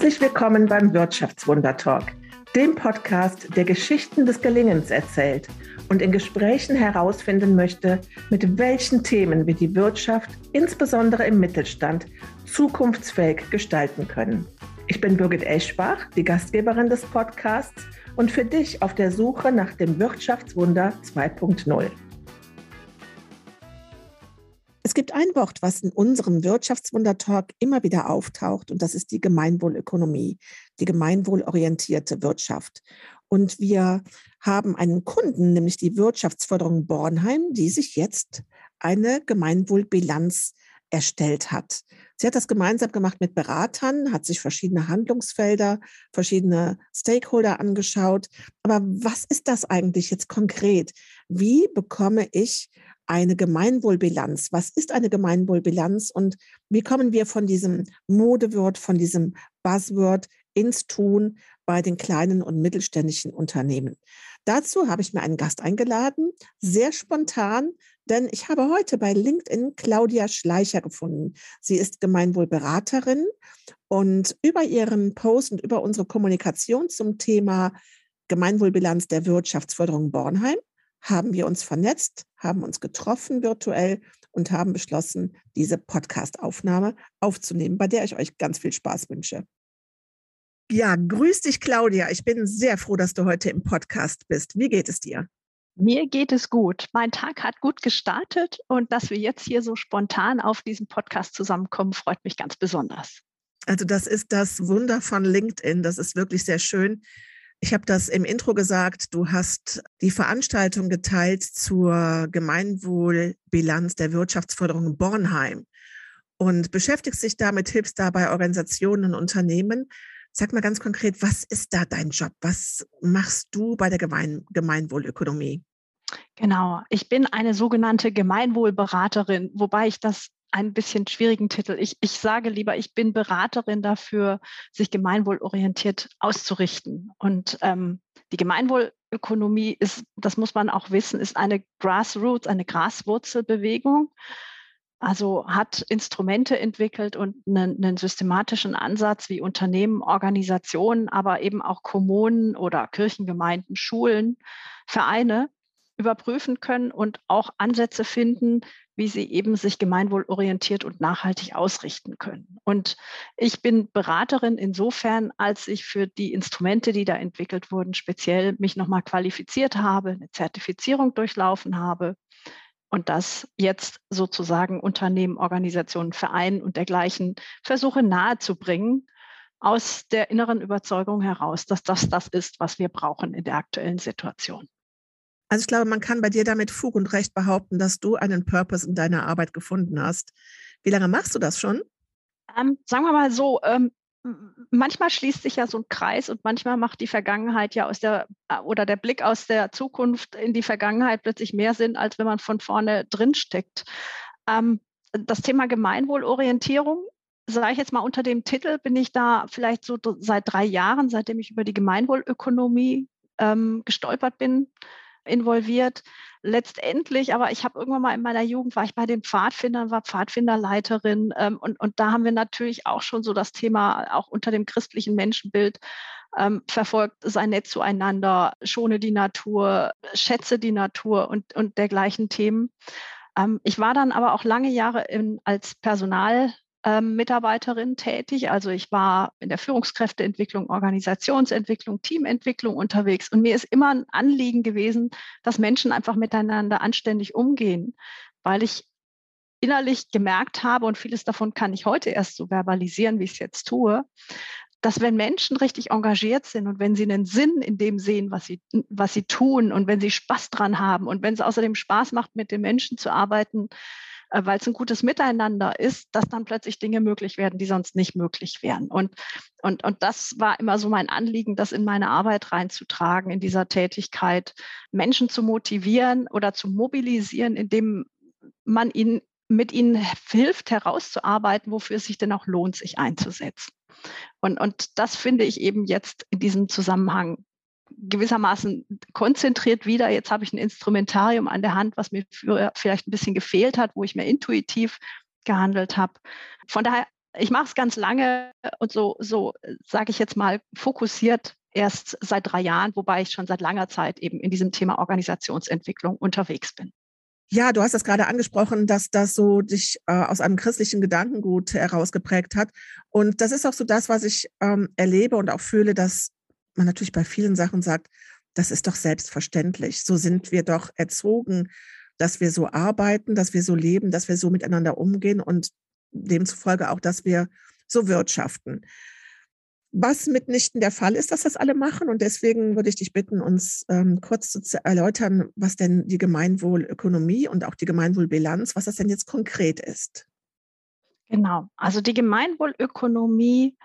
Herzlich willkommen beim Wirtschaftswunder Talk, dem Podcast, der Geschichten des Gelingens erzählt und in Gesprächen herausfinden möchte, mit welchen Themen wir die Wirtschaft, insbesondere im Mittelstand, zukunftsfähig gestalten können. Ich bin Birgit Eschbach, die Gastgeberin des Podcasts und für dich auf der Suche nach dem Wirtschaftswunder 2.0. Es gibt ein Wort, was in unserem Wirtschaftswunder-Talk immer wieder auftaucht, und das ist die Gemeinwohlökonomie, die gemeinwohlorientierte Wirtschaft. Und wir haben einen Kunden, nämlich die Wirtschaftsförderung Bornheim, die sich jetzt eine Gemeinwohlbilanz erstellt hat. Sie hat das gemeinsam gemacht mit Beratern, hat sich verschiedene Handlungsfelder, verschiedene Stakeholder angeschaut. Aber was ist das eigentlich jetzt konkret? Wie bekomme ich eine Gemeinwohlbilanz. Was ist eine Gemeinwohlbilanz und wie kommen wir von diesem Modewort, von diesem Buzzword ins Tun bei den kleinen und mittelständischen Unternehmen? Dazu habe ich mir einen Gast eingeladen, sehr spontan, denn ich habe heute bei LinkedIn Claudia Schleicher gefunden. Sie ist Gemeinwohlberaterin und über ihren Post und über unsere Kommunikation zum Thema Gemeinwohlbilanz der Wirtschaftsförderung Bornheim haben wir uns vernetzt, haben uns getroffen virtuell und haben beschlossen, diese Podcast-Aufnahme aufzunehmen, bei der ich euch ganz viel Spaß wünsche. Ja, grüß dich, Claudia. Ich bin sehr froh, dass du heute im Podcast bist. Wie geht es dir? Mir geht es gut. Mein Tag hat gut gestartet und dass wir jetzt hier so spontan auf diesem Podcast zusammenkommen, freut mich ganz besonders. Also das ist das Wunder von LinkedIn. Das ist wirklich sehr schön. Ich habe das im Intro gesagt, du hast die Veranstaltung geteilt zur Gemeinwohlbilanz der Wirtschaftsförderung Bornheim und beschäftigst dich damit, hilfst dabei Organisationen und Unternehmen. Sag mal ganz konkret, was ist da dein Job? Was machst du bei der Gemein Gemeinwohlökonomie? Genau, ich bin eine sogenannte Gemeinwohlberaterin, wobei ich das ein bisschen schwierigen Titel. Ich, ich sage lieber, ich bin Beraterin dafür, sich gemeinwohlorientiert auszurichten. Und ähm, die Gemeinwohlökonomie ist, das muss man auch wissen, ist eine Grassroots, eine Graswurzelbewegung. Also hat Instrumente entwickelt und einen, einen, systematischen Ansatz, wie Unternehmen, Organisationen, aber eben auch Kommunen oder Kirchengemeinden, Schulen, Vereine überprüfen können und auch Ansätze finden, wie sie eben sich gemeinwohlorientiert und nachhaltig ausrichten können. Und ich bin Beraterin insofern, als ich für die Instrumente, die da entwickelt wurden, speziell mich nochmal qualifiziert habe, eine Zertifizierung durchlaufen habe und das jetzt sozusagen Unternehmen, Organisationen, Vereinen und dergleichen versuche nahezubringen, aus der inneren Überzeugung heraus, dass das das ist, was wir brauchen in der aktuellen Situation. Also ich glaube, man kann bei dir damit Fug und Recht behaupten, dass du einen Purpose in deiner Arbeit gefunden hast. Wie lange machst du das schon? Ähm, sagen wir mal so, ähm, manchmal schließt sich ja so ein Kreis und manchmal macht die Vergangenheit ja aus der äh, oder der Blick aus der Zukunft in die Vergangenheit plötzlich mehr Sinn, als wenn man von vorne drin steckt. Ähm, das Thema Gemeinwohlorientierung sage ich jetzt mal unter dem Titel, bin ich da vielleicht so seit drei Jahren, seitdem ich über die Gemeinwohlökonomie ähm, gestolpert bin, involviert. Letztendlich, aber ich habe irgendwann mal in meiner Jugend, war ich bei den Pfadfindern, war Pfadfinderleiterin ähm, und, und da haben wir natürlich auch schon so das Thema, auch unter dem christlichen Menschenbild, ähm, verfolgt, sei nett zueinander, schone die Natur, schätze die Natur und, und dergleichen Themen. Ähm, ich war dann aber auch lange Jahre in, als Personal ähm, Mitarbeiterin tätig. Also ich war in der Führungskräfteentwicklung, Organisationsentwicklung, Teamentwicklung unterwegs. Und mir ist immer ein Anliegen gewesen, dass Menschen einfach miteinander anständig umgehen, weil ich innerlich gemerkt habe, und vieles davon kann ich heute erst so verbalisieren, wie ich es jetzt tue, dass wenn Menschen richtig engagiert sind und wenn sie einen Sinn in dem sehen, was sie, was sie tun und wenn sie Spaß dran haben und wenn es außerdem Spaß macht, mit den Menschen zu arbeiten, äh, weil es ein gutes Miteinander ist, dass dann plötzlich Dinge möglich werden, die sonst nicht möglich wären. Und, und, und das war immer so mein Anliegen, das in meine Arbeit reinzutragen, in dieser Tätigkeit, Menschen zu motivieren oder zu mobilisieren, indem man ihnen mit ihnen hilft, herauszuarbeiten, wofür es sich denn auch lohnt, sich einzusetzen. Und, und das finde ich eben jetzt in diesem Zusammenhang gewissermaßen konzentriert wieder. Jetzt habe ich ein Instrumentarium an der Hand, was mir vielleicht ein bisschen gefehlt hat, wo ich mehr intuitiv gehandelt habe. Von daher ich mache es ganz lange und so, so sage ich jetzt mal, fokussiert erst seit drei Jahren, wobei ich schon seit langer Zeit eben in diesem Thema Organisationsentwicklung unterwegs bin. Ja, du hast das gerade angesprochen, dass das so dich äh, aus einem christlichen Gedankengut herausgeprägt hat. Und das ist auch so das, was ich ähm, erlebe und auch fühle, dass man natürlich bei vielen Sachen sagt, das ist doch selbstverständlich. So sind wir doch erzogen, dass wir so arbeiten, dass wir so leben, dass wir so miteinander umgehen und demzufolge auch, dass wir so wirtschaften was mitnichten der Fall ist, dass das alle machen. Und deswegen würde ich dich bitten, uns ähm, kurz zu erläutern, was denn die Gemeinwohlökonomie und auch die Gemeinwohlbilanz, was das denn jetzt konkret ist. Genau, also die Gemeinwohlökonomie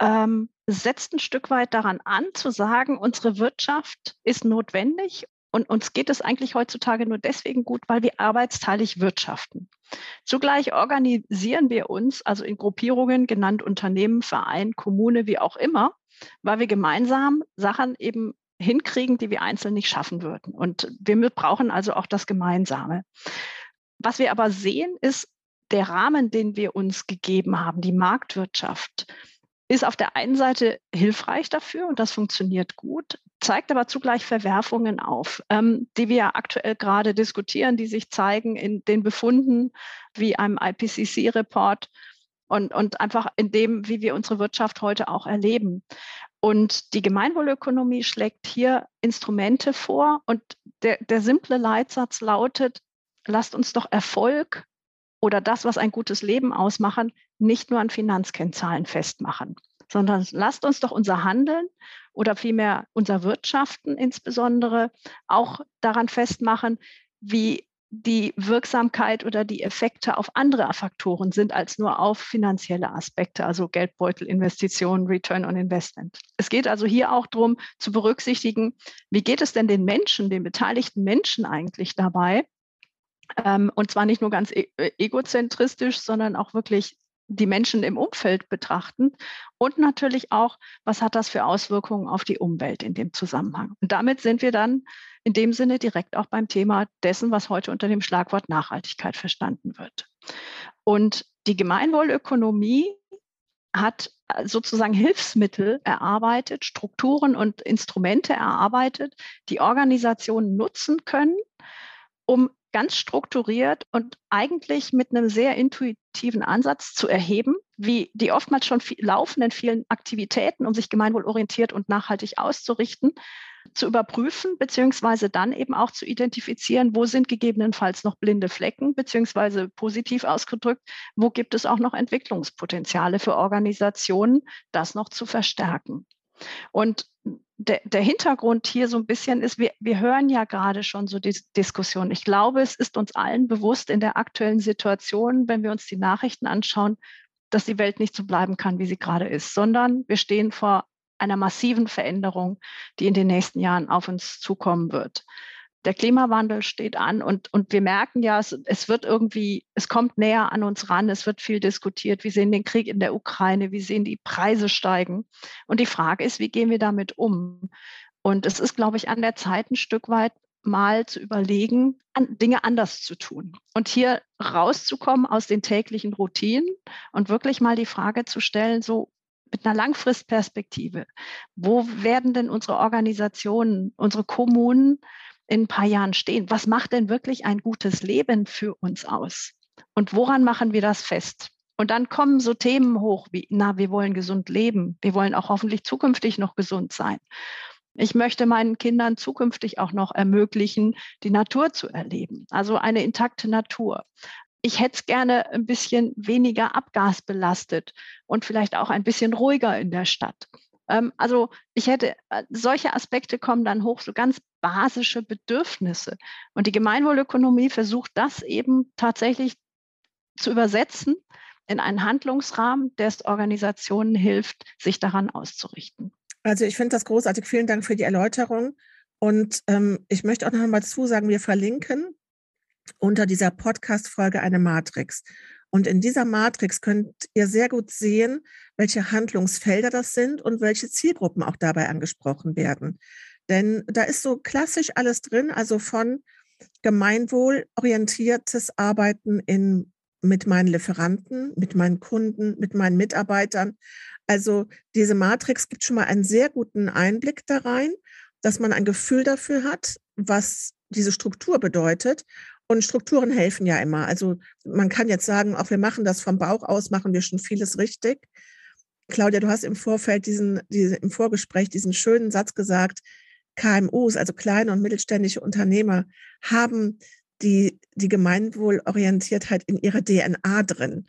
ähm, setzt ein Stück weit daran an, zu sagen, unsere Wirtschaft ist notwendig und uns geht es eigentlich heutzutage nur deswegen gut, weil wir arbeitsteilig wirtschaften. Zugleich organisieren wir uns, also in Gruppierungen, genannt Unternehmen, Verein, Kommune, wie auch immer, weil wir gemeinsam Sachen eben hinkriegen, die wir einzeln nicht schaffen würden. Und wir brauchen also auch das Gemeinsame. Was wir aber sehen, ist der Rahmen, den wir uns gegeben haben, die Marktwirtschaft, ist auf der einen Seite hilfreich dafür und das funktioniert gut, zeigt aber zugleich Verwerfungen auf, ähm, die wir aktuell gerade diskutieren, die sich zeigen in den Befunden wie einem IPCC-Report und, und einfach in dem, wie wir unsere Wirtschaft heute auch erleben. Und die Gemeinwohlökonomie schlägt hier Instrumente vor und der, der simple Leitsatz lautet, lasst uns doch Erfolg oder das, was ein gutes Leben ausmachen, nicht nur an Finanzkennzahlen festmachen, sondern lasst uns doch unser Handeln oder vielmehr unser Wirtschaften insbesondere auch daran festmachen, wie die Wirksamkeit oder die Effekte auf andere Faktoren sind als nur auf finanzielle Aspekte, also Geldbeutel, Investitionen, Return on Investment. Es geht also hier auch darum zu berücksichtigen, wie geht es denn den Menschen, den beteiligten Menschen eigentlich dabei, ähm, und zwar nicht nur ganz e äh, egozentristisch, sondern auch wirklich die Menschen im Umfeld betrachten und natürlich auch, was hat das für Auswirkungen auf die Umwelt in dem Zusammenhang. Und damit sind wir dann in dem Sinne direkt auch beim Thema dessen, was heute unter dem Schlagwort Nachhaltigkeit verstanden wird. Und die Gemeinwohlökonomie hat äh, sozusagen Hilfsmittel erarbeitet, Strukturen und Instrumente erarbeitet, die Organisationen nutzen können, um ganz strukturiert und eigentlich mit einem sehr intuitiven Ansatz zu erheben, wie die oftmals schon viel, laufenden vielen Aktivitäten, um sich gemeinwohlorientiert und nachhaltig auszurichten, zu überprüfen, beziehungsweise dann eben auch zu identifizieren, wo sind gegebenenfalls noch blinde Flecken, beziehungsweise positiv ausgedrückt, wo gibt es auch noch Entwicklungspotenziale für Organisationen, das noch zu verstärken. Und der, der, Hintergrund hier so ein bisschen ist, wir, wir hören ja gerade schon so die Diskussion. Ich glaube, es ist uns allen bewusst in der aktuellen Situation, wenn wir uns die Nachrichten anschauen, dass die Welt nicht so bleiben kann, wie sie gerade ist, sondern wir stehen vor einer massiven Veränderung, die in den nächsten Jahren auf uns zukommen wird der Klimawandel steht an und, und wir merken ja, es, es wird irgendwie, es kommt näher an uns ran, es wird viel diskutiert. Wir sehen den Krieg in der Ukraine, wir sehen die Preise steigen. Und die Frage ist, wie gehen wir damit um? Und es ist, glaube ich, an der Zeit ein Stück weit mal zu überlegen, an, Dinge anders zu tun. Und hier rauszukommen aus den täglichen Routinen und wirklich mal die Frage zu stellen, so mit einer Langfristperspektive, wo werden denn unsere Organisationen, unsere Kommunen in ein paar Jahren stehen? Was macht denn wirklich ein gutes Leben für uns aus? Und woran machen wir das fest? Und dann kommen so Themen hoch wie, na, wir wollen gesund leben. Wir wollen auch hoffentlich zukünftig noch gesund sein. Ich möchte meinen Kindern zukünftig auch noch ermöglichen, die Natur zu erleben. Also eine intakte Natur. Ich hätte es gerne ein bisschen weniger abgasbelastet und vielleicht auch ein bisschen ruhiger in der Stadt. Ähm, also ich hätte, äh, solche Aspekte kommen dann hoch, so ganz basische Bedürfnisse. Und die Gemeinwohlökonomie versucht das eben tatsächlich zu übersetzen in einen Handlungsrahmen, der es Organisationen hilft, sich daran auszurichten. Also ich finde das großartig. Vielen Dank für die Erläuterung. Und ähm, ich möchte auch noch einmal zusagen, wir verlinken unter dieser Podcast-Folge eine Matrix. Und in dieser Matrix könnt ihr sehr gut sehen, welche Handlungsfelder das sind und welche Zielgruppen auch dabei angesprochen werden. Denn da ist so klassisch alles drin, also von gemeinwohlorientiertes Arbeiten in mit meinen Lieferanten, mit meinen Kunden, mit meinen Mitarbeitern. Also diese Matrix gibt schon mal einen sehr guten Einblick da rein, dass man ein Gefühl dafür hat, was diese Struktur bedeutet. Und Strukturen helfen ja immer. Also man kann jetzt sagen, auch wir machen das vom Bauch aus, machen wir schon vieles richtig. Claudia, du hast im Vorfeld diesen, diese, im Vorgespräch diesen schönen Satz gesagt, KMUs, also kleine und mittelständische Unternehmer, haben die, die Gemeinwohlorientiertheit in ihrer DNA drin.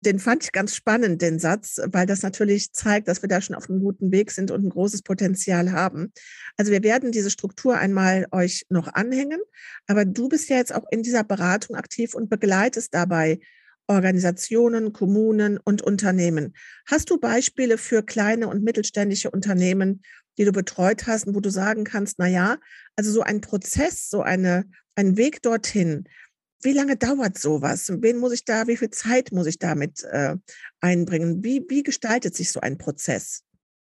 Den fand ich ganz spannend, den Satz, weil das natürlich zeigt, dass wir da schon auf einem guten Weg sind und ein großes Potenzial haben. Also wir werden diese Struktur einmal euch noch anhängen, aber du bist ja jetzt auch in dieser Beratung aktiv und begleitest dabei Organisationen, Kommunen und Unternehmen. Hast du Beispiele für kleine und mittelständische Unternehmen, die du betreut hast und wo du sagen kannst, na ja, also so ein Prozess, so eine, ein Weg dorthin, wie lange dauert sowas? Wen muss ich da, wie viel Zeit muss ich damit äh, einbringen? Wie, wie gestaltet sich so ein Prozess?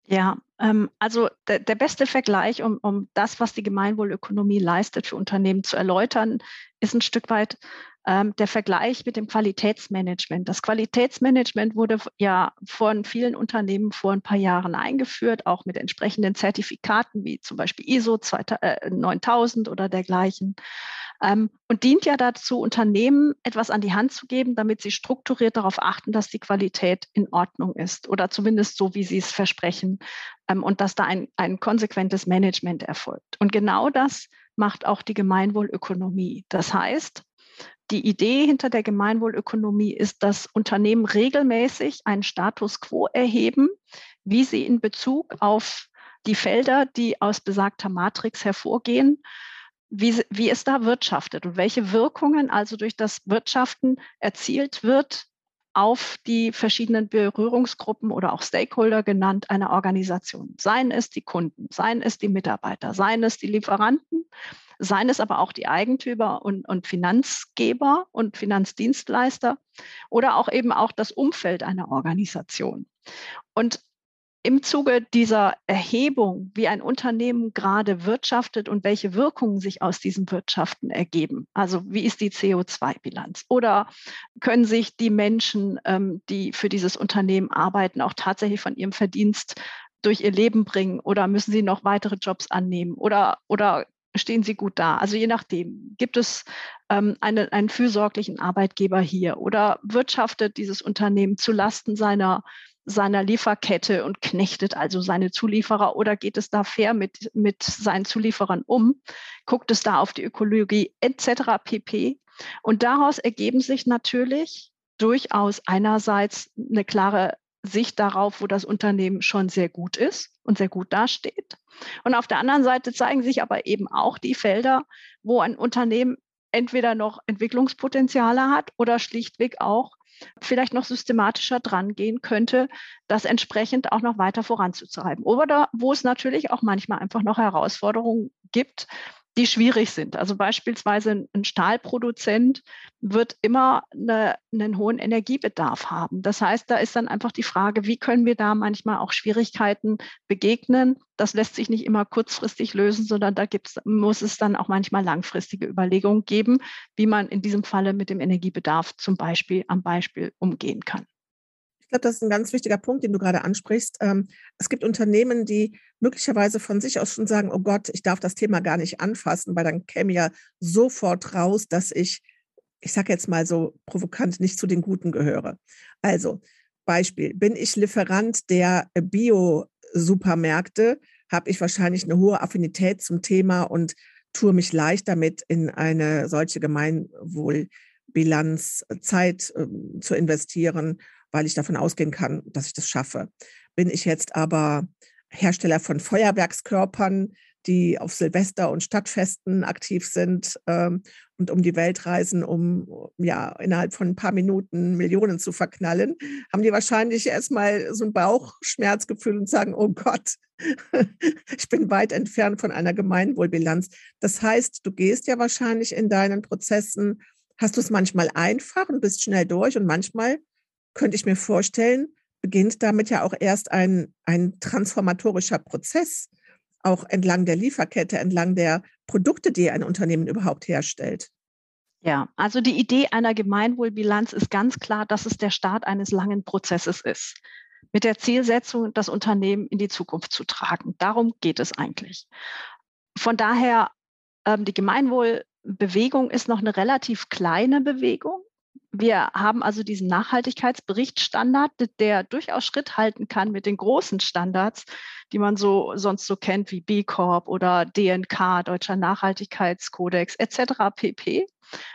Ja, ähm, also der, der, beste Vergleich, um, um das, was die Gemeinwohlökonomie leistet, für Unternehmen zu erläutern, ist ein Stück weit ähm, der Vergleich mit dem Qualitätsmanagement. Das Qualitätsmanagement wurde ja von vielen Unternehmen vor ein paar Jahren eingeführt, auch mit entsprechenden Zertifikaten wie zum Beispiel ISO 9000 äh, oder dergleichen. Ähm, und dient ja dazu, Unternehmen etwas an die Hand zu geben, damit sie strukturiert darauf achten, dass die Qualität in Ordnung ist oder zumindest so, wie sie es versprechen ähm, und dass da ein, ein konsequentes Management erfolgt. Und genau das macht auch die Gemeinwohlökonomie. Das heißt, die Idee hinter der Gemeinwohlökonomie ist, dass Unternehmen regelmäßig einen Status quo erheben, wie sie in Bezug auf die Felder, die aus besagter Matrix hervorgehen, wie, wie es da wirtschaftet und welche Wirkungen also durch das Wirtschaften erzielt wird auf die verschiedenen Berührungsgruppen oder auch Stakeholder genannt einer Organisation. Seien es die Kunden, seien es die Mitarbeiter, seien es die Lieferanten, seien es aber auch die Eigentümer und, und Finanzgeber und Finanzdienstleister oder auch eben auch das Umfeld einer Organisation. Und im Zuge dieser Erhebung, wie ein Unternehmen gerade wirtschaftet und welche Wirkungen sich aus diesem Wirtschaften ergeben. Also wie ist die CO2-Bilanz? Oder können sich die Menschen, ähm, die für dieses Unternehmen arbeiten, auch tatsächlich von ihrem Verdienst durch ihr Leben bringen? Oder müssen sie noch weitere Jobs annehmen? Oder, oder stehen sie gut da? Also je nachdem, gibt es ähm, eine, einen fürsorglichen Arbeitgeber hier oder wirtschaftet dieses Unternehmen zu Lasten seiner seiner Lieferkette und knechtet also seine Zulieferer oder geht es da fair mit, mit seinen Zulieferern um? Guckt es da auf die Ökologie etc. pp. Und daraus ergeben sich natürlich durchaus einerseits eine klare Sicht darauf, wo das Unternehmen schon sehr gut ist und sehr gut dasteht. Und auf der anderen Seite zeigen sich aber eben auch die Felder, wo ein Unternehmen entweder noch Entwicklungspotenziale hat oder schlichtweg auch vielleicht noch systematischer dran gehen könnte, das entsprechend auch noch weiter voranzutreiben. Oder wo es natürlich auch manchmal einfach noch Herausforderungen gibt, die schwierig sind. Also beispielsweise ein Stahlproduzent wird immer eine, einen hohen Energiebedarf haben. Das heißt, da ist dann einfach die Frage, wie können wir da manchmal auch Schwierigkeiten begegnen? Das lässt sich nicht immer kurzfristig lösen, sondern da gibt's, muss es dann auch manchmal langfristige Überlegungen geben, wie man in diesem Falle mit dem Energiebedarf zum Beispiel am Beispiel umgehen kann glaube, das ist ein ganz wichtiger Punkt, den du gerade ansprichst. Ähm, es gibt Unternehmen, die möglicherweise von sich aus schon sagen, oh Gott, ich darf das Thema gar nicht anfassen, weil dann käme ja sofort raus, dass ich, ich sage jetzt mal so provokant, nicht zu den Guten gehöre. Also Beispiel, bin ich Lieferant der Bio-Supermärkte, habe ich wahrscheinlich eine hohe Affinität zum Thema und tue mich leicht damit, in eine solche Gemeinwohlbilanz Zeit äh, zu investieren weil ich davon ausgehen kann, dass ich das schaffe. Bin ich jetzt aber Hersteller von Feuerwerkskörpern, die auf Silvester und Stadtfesten aktiv sind ähm, und um die Welt reisen, um ja innerhalb von ein paar Minuten Millionen zu verknallen, haben die wahrscheinlich erstmal so ein Bauchschmerzgefühl und sagen, oh Gott, ich bin weit entfernt von einer Gemeinwohlbilanz. Das heißt, du gehst ja wahrscheinlich in deinen Prozessen, hast du es manchmal einfach und bist schnell durch und manchmal könnte ich mir vorstellen, beginnt damit ja auch erst ein, ein transformatorischer Prozess, auch entlang der Lieferkette, entlang der Produkte, die ein Unternehmen überhaupt herstellt. Ja, also die Idee einer Gemeinwohlbilanz ist ganz klar, dass es der Start eines langen Prozesses ist. Mit der Zielsetzung, das Unternehmen in die Zukunft zu tragen. Darum geht es eigentlich. Von daher, ähm, die Gemeinwohlbewegung ist noch eine relativ kleine Bewegung. Wir haben also diesen Nachhaltigkeitsberichtsstandard, der durchaus Schritt halten kann mit den großen Standards, die man so sonst so kennt wie B Corp oder DNK, Deutscher Nachhaltigkeitskodex etc. pp.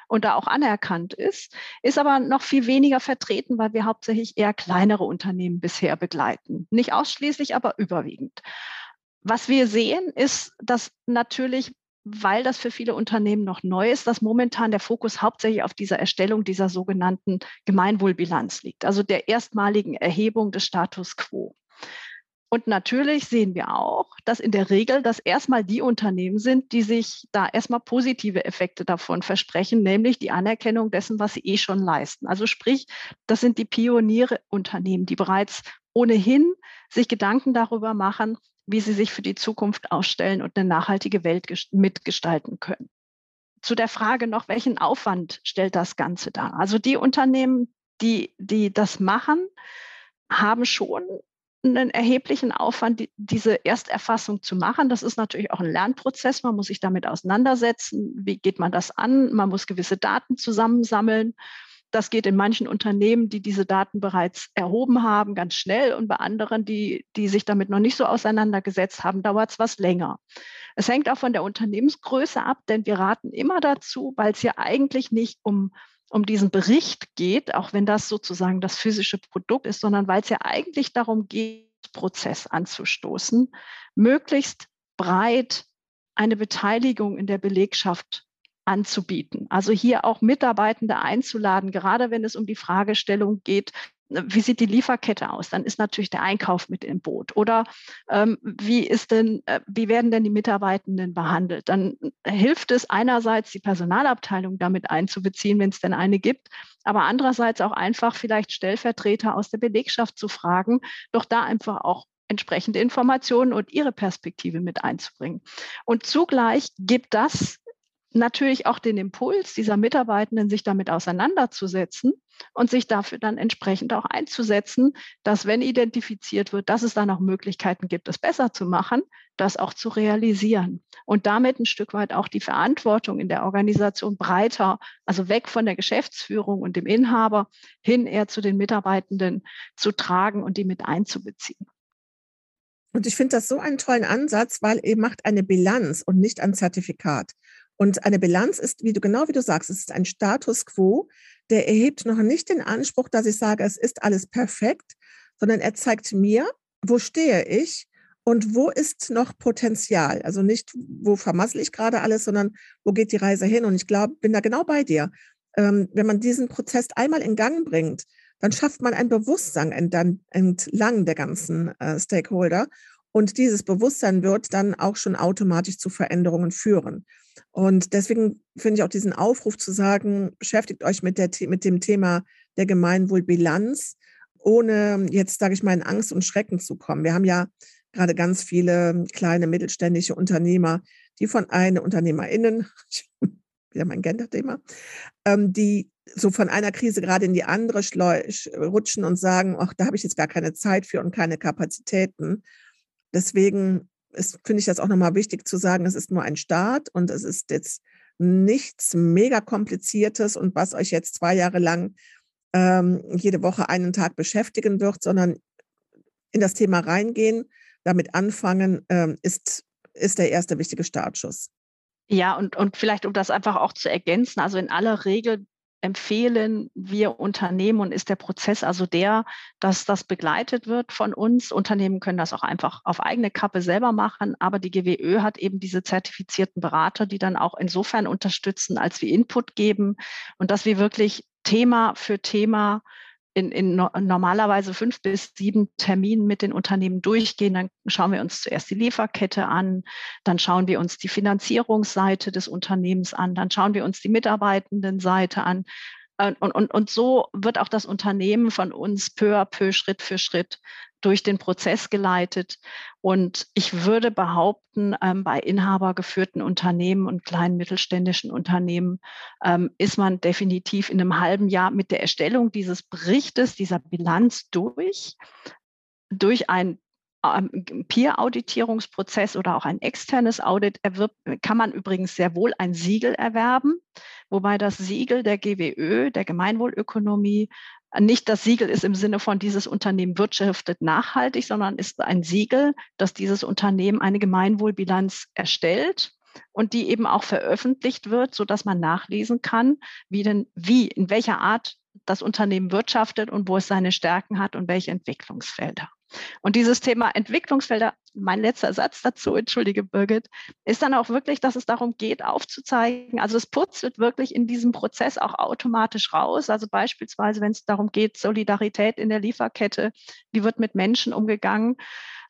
und da auch anerkannt ist, ist aber noch viel weniger vertreten, weil wir hauptsächlich eher kleinere Unternehmen bisher begleiten. Nicht ausschließlich, aber überwiegend. Was wir sehen, ist, dass natürlich weil das für viele Unternehmen noch neu ist, dass momentan der Fokus hauptsächlich auf dieser Erstellung dieser sogenannten Gemeinwohlbilanz liegt, also der erstmaligen Erhebung des Status quo. Und natürlich sehen wir auch, dass in der Regel das erstmal die Unternehmen sind, die sich da erstmal positive Effekte davon versprechen, nämlich die Anerkennung dessen, was sie eh schon leisten. Also sprich, das sind die Pionierunternehmen, die bereits ohnehin sich Gedanken darüber machen, wie sie sich für die Zukunft ausstellen und eine nachhaltige Welt mitgestalten können. Zu der Frage noch, welchen Aufwand stellt das Ganze dar? Also die Unternehmen, die, die das machen, haben schon einen erheblichen Aufwand, die, diese Ersterfassung zu machen. Das ist natürlich auch ein Lernprozess. Man muss sich damit auseinandersetzen. Wie geht man das an? Man muss gewisse Daten zusammensammeln. Das geht in manchen Unternehmen, die diese Daten bereits erhoben haben, ganz schnell und bei anderen, die, die sich damit noch nicht so auseinandergesetzt haben, dauert es was länger. Es hängt auch von der Unternehmensgröße ab, denn wir raten immer dazu, weil es ja eigentlich nicht um um diesen Bericht geht, auch wenn das sozusagen das physische Produkt ist, sondern weil es ja eigentlich darum geht, Prozess anzustoßen, möglichst breit eine Beteiligung in der Belegschaft anzubieten. Also hier auch Mitarbeitende einzuladen, gerade wenn es um die Fragestellung geht, wie sieht die Lieferkette aus? Dann ist natürlich der Einkauf mit im Boot. Oder ähm, wie ist denn, äh, wie werden denn die Mitarbeitenden behandelt? Dann hilft es einerseits, die Personalabteilung damit einzubeziehen, wenn es denn eine gibt, aber andererseits auch einfach vielleicht Stellvertreter aus der Belegschaft zu fragen, doch da einfach auch entsprechende Informationen und ihre Perspektive mit einzubringen. Und zugleich gibt das natürlich auch den Impuls dieser Mitarbeitenden, sich damit auseinanderzusetzen und sich dafür dann entsprechend auch einzusetzen, dass wenn identifiziert wird, dass es da noch Möglichkeiten gibt, es besser zu machen, das auch zu realisieren und damit ein Stück weit auch die Verantwortung in der Organisation breiter, also weg von der Geschäftsführung und dem Inhaber hin eher zu den Mitarbeitenden zu tragen und die mit einzubeziehen. Und ich finde das so einen tollen Ansatz, weil ihr macht eine Bilanz und nicht ein Zertifikat. Und eine Bilanz ist, wie du genau wie du sagst, es ist ein Status quo, der erhebt noch nicht den Anspruch, dass ich sage, es ist alles perfekt, sondern er zeigt mir, wo stehe ich und wo ist noch Potenzial. Also nicht, wo vermassle ich gerade alles, sondern wo geht die Reise hin. Und ich glaube, bin da genau bei dir. Ähm, wenn man diesen Prozess einmal in Gang bringt, dann schafft man ein Bewusstsein entlang der ganzen äh, Stakeholder. Und dieses Bewusstsein wird dann auch schon automatisch zu Veränderungen führen. Und deswegen finde ich auch diesen Aufruf zu sagen, beschäftigt euch mit, der, mit dem Thema der Gemeinwohlbilanz, ohne jetzt, sage ich mal, in Angst und Schrecken zu kommen. Wir haben ja gerade ganz viele kleine mittelständische Unternehmer, die von einer UnternehmerInnen, wieder mein Gender-Thema, ähm, die so von einer Krise gerade in die andere rutschen und sagen, ach, da habe ich jetzt gar keine Zeit für und keine Kapazitäten. Deswegen finde ich das auch nochmal wichtig zu sagen, es ist nur ein Start und es ist jetzt nichts mega kompliziertes und was euch jetzt zwei Jahre lang ähm, jede Woche einen Tag beschäftigen wird, sondern in das Thema reingehen, damit anfangen, ähm, ist, ist der erste wichtige Startschuss. Ja, und, und vielleicht, um das einfach auch zu ergänzen, also in aller Regel empfehlen wir Unternehmen und ist der Prozess also der, dass das begleitet wird von uns. Unternehmen können das auch einfach auf eigene Kappe selber machen, aber die GWÖ hat eben diese zertifizierten Berater, die dann auch insofern unterstützen, als wir Input geben und dass wir wirklich Thema für Thema in, in normalerweise fünf bis sieben Terminen mit den Unternehmen durchgehen. Dann schauen wir uns zuerst die Lieferkette an, dann schauen wir uns die Finanzierungsseite des Unternehmens an, dann schauen wir uns die Mitarbeitendenseite an. Und, und, und so wird auch das Unternehmen von uns peu à peu, Schritt für Schritt durch den Prozess geleitet. Und ich würde behaupten, ähm, bei inhabergeführten Unternehmen und kleinen mittelständischen Unternehmen ähm, ist man definitiv in einem halben Jahr mit der Erstellung dieses Berichtes, dieser Bilanz durch, durch ein ähm, Peer-Auditierungsprozess oder auch ein externes Audit erwirbt, kann man übrigens sehr wohl ein Siegel erwerben, wobei das Siegel der GWÖ, der Gemeinwohlökonomie, nicht das Siegel ist im Sinne von dieses Unternehmen wirtschaftet nachhaltig, sondern ist ein Siegel, dass dieses Unternehmen eine Gemeinwohlbilanz erstellt und die eben auch veröffentlicht wird, so dass man nachlesen kann, wie denn, wie, in welcher Art das Unternehmen wirtschaftet und wo es seine Stärken hat und welche Entwicklungsfelder. Und dieses Thema Entwicklungsfelder, mein letzter Satz dazu, entschuldige Birgit, ist dann auch wirklich, dass es darum geht, aufzuzeigen. Also es putzelt wirklich in diesem Prozess auch automatisch raus. Also beispielsweise, wenn es darum geht, Solidarität in der Lieferkette, wie wird mit Menschen umgegangen,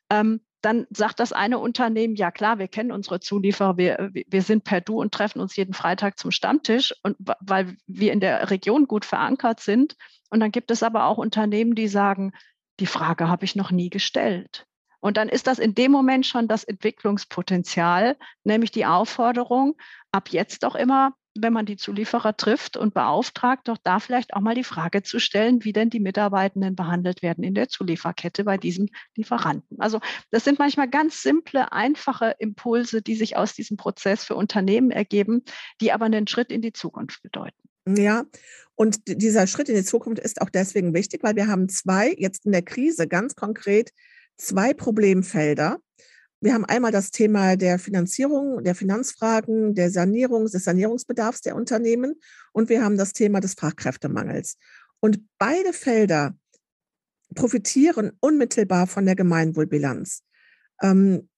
ähm, dann sagt das eine Unternehmen, ja klar, wir kennen unsere Zulieferer, wir, wir sind per Du und treffen uns jeden Freitag zum Stammtisch, und, weil wir in der Region gut verankert sind. Und dann gibt es aber auch Unternehmen, die sagen, die Frage habe ich noch nie gestellt. Und dann ist das in dem Moment schon das Entwicklungspotenzial, nämlich die Aufforderung, ab jetzt doch immer, wenn man die Zulieferer trifft und beauftragt, doch da vielleicht auch mal die Frage zu stellen, wie denn die Mitarbeitenden behandelt werden in der Zulieferkette bei diesem Lieferanten. Also das sind manchmal ganz simple, einfache Impulse, die sich aus diesem Prozess für Unternehmen ergeben, die aber einen Schritt in die Zukunft bedeuten. Ja, und dieser Schritt in die Zukunft ist auch deswegen wichtig, weil wir haben zwei, jetzt in der Krise ganz konkret, zwei Problemfelder. Wir haben einmal das Thema der Finanzierung, der Finanzfragen, der Sanierung, des Sanierungsbedarfs der Unternehmen und wir haben das Thema des Fachkräftemangels. Und beide Felder profitieren unmittelbar von der Gemeinwohlbilanz. Ähm,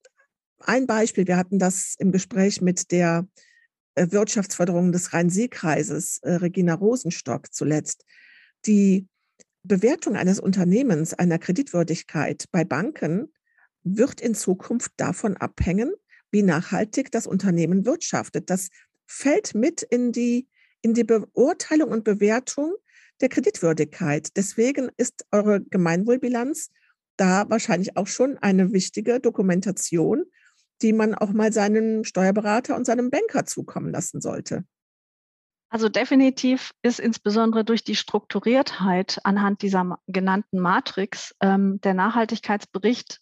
ein Beispiel, wir hatten das im Gespräch mit der Wirtschaftsförderung des Rhein-Sieg-Kreises, äh, Regina Rosenstock zuletzt, die Bewertung eines Unternehmens, einer Kreditwürdigkeit bei Banken wird in Zukunft davon abhängen, wie nachhaltig das Unternehmen wirtschaftet. Das fällt mit in die, in die Beurteilung und Bewertung der Kreditwürdigkeit. Deswegen ist eure Gemeinwohlbilanz da wahrscheinlich auch schon eine wichtige Dokumentation die man auch mal seinem Steuerberater und seinem Banker zukommen lassen sollte. Also definitiv ist insbesondere durch die Strukturiertheit anhand dieser genannten Matrix ähm, der Nachhaltigkeitsbericht